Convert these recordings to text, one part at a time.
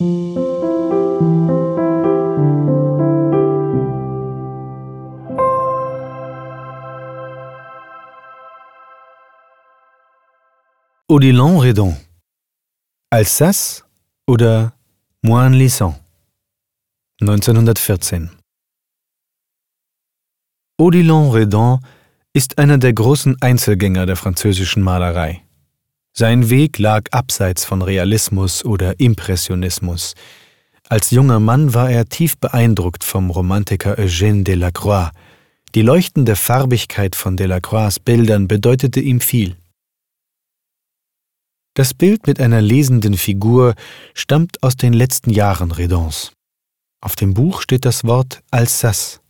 Odilon Redon. Alsace oder Moine-Lisson 1914 Odilon Redon ist einer der großen Einzelgänger der französischen Malerei. Sein Weg lag abseits von Realismus oder Impressionismus. Als junger Mann war er tief beeindruckt vom Romantiker Eugène Delacroix. Die leuchtende Farbigkeit von Delacroix' Bildern bedeutete ihm viel. Das Bild mit einer lesenden Figur stammt aus den letzten Jahren Redons. Auf dem Buch steht das Wort Alsace.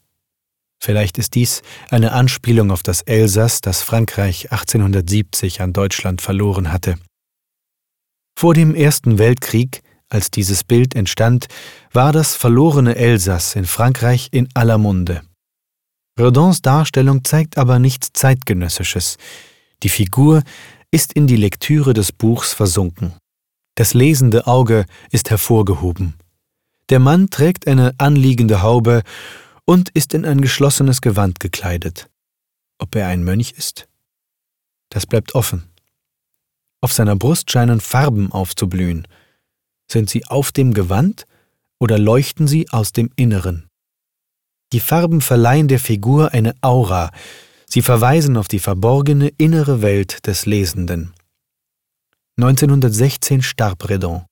Vielleicht ist dies eine Anspielung auf das Elsass, das Frankreich 1870 an Deutschland verloren hatte. Vor dem Ersten Weltkrieg, als dieses Bild entstand, war das verlorene Elsass in Frankreich in aller Munde. Redons Darstellung zeigt aber nichts Zeitgenössisches. Die Figur ist in die Lektüre des Buchs versunken. Das lesende Auge ist hervorgehoben. Der Mann trägt eine anliegende Haube und ist in ein geschlossenes Gewand gekleidet. Ob er ein Mönch ist? Das bleibt offen. Auf seiner Brust scheinen Farben aufzublühen. Sind sie auf dem Gewand oder leuchten sie aus dem Inneren? Die Farben verleihen der Figur eine Aura, Sie verweisen auf die verborgene innere Welt des Lesenden. 1916 starb Redon.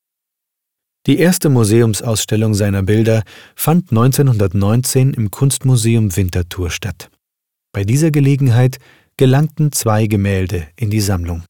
Die erste Museumsausstellung seiner Bilder fand 1919 im Kunstmuseum Winterthur statt. Bei dieser Gelegenheit gelangten zwei Gemälde in die Sammlung.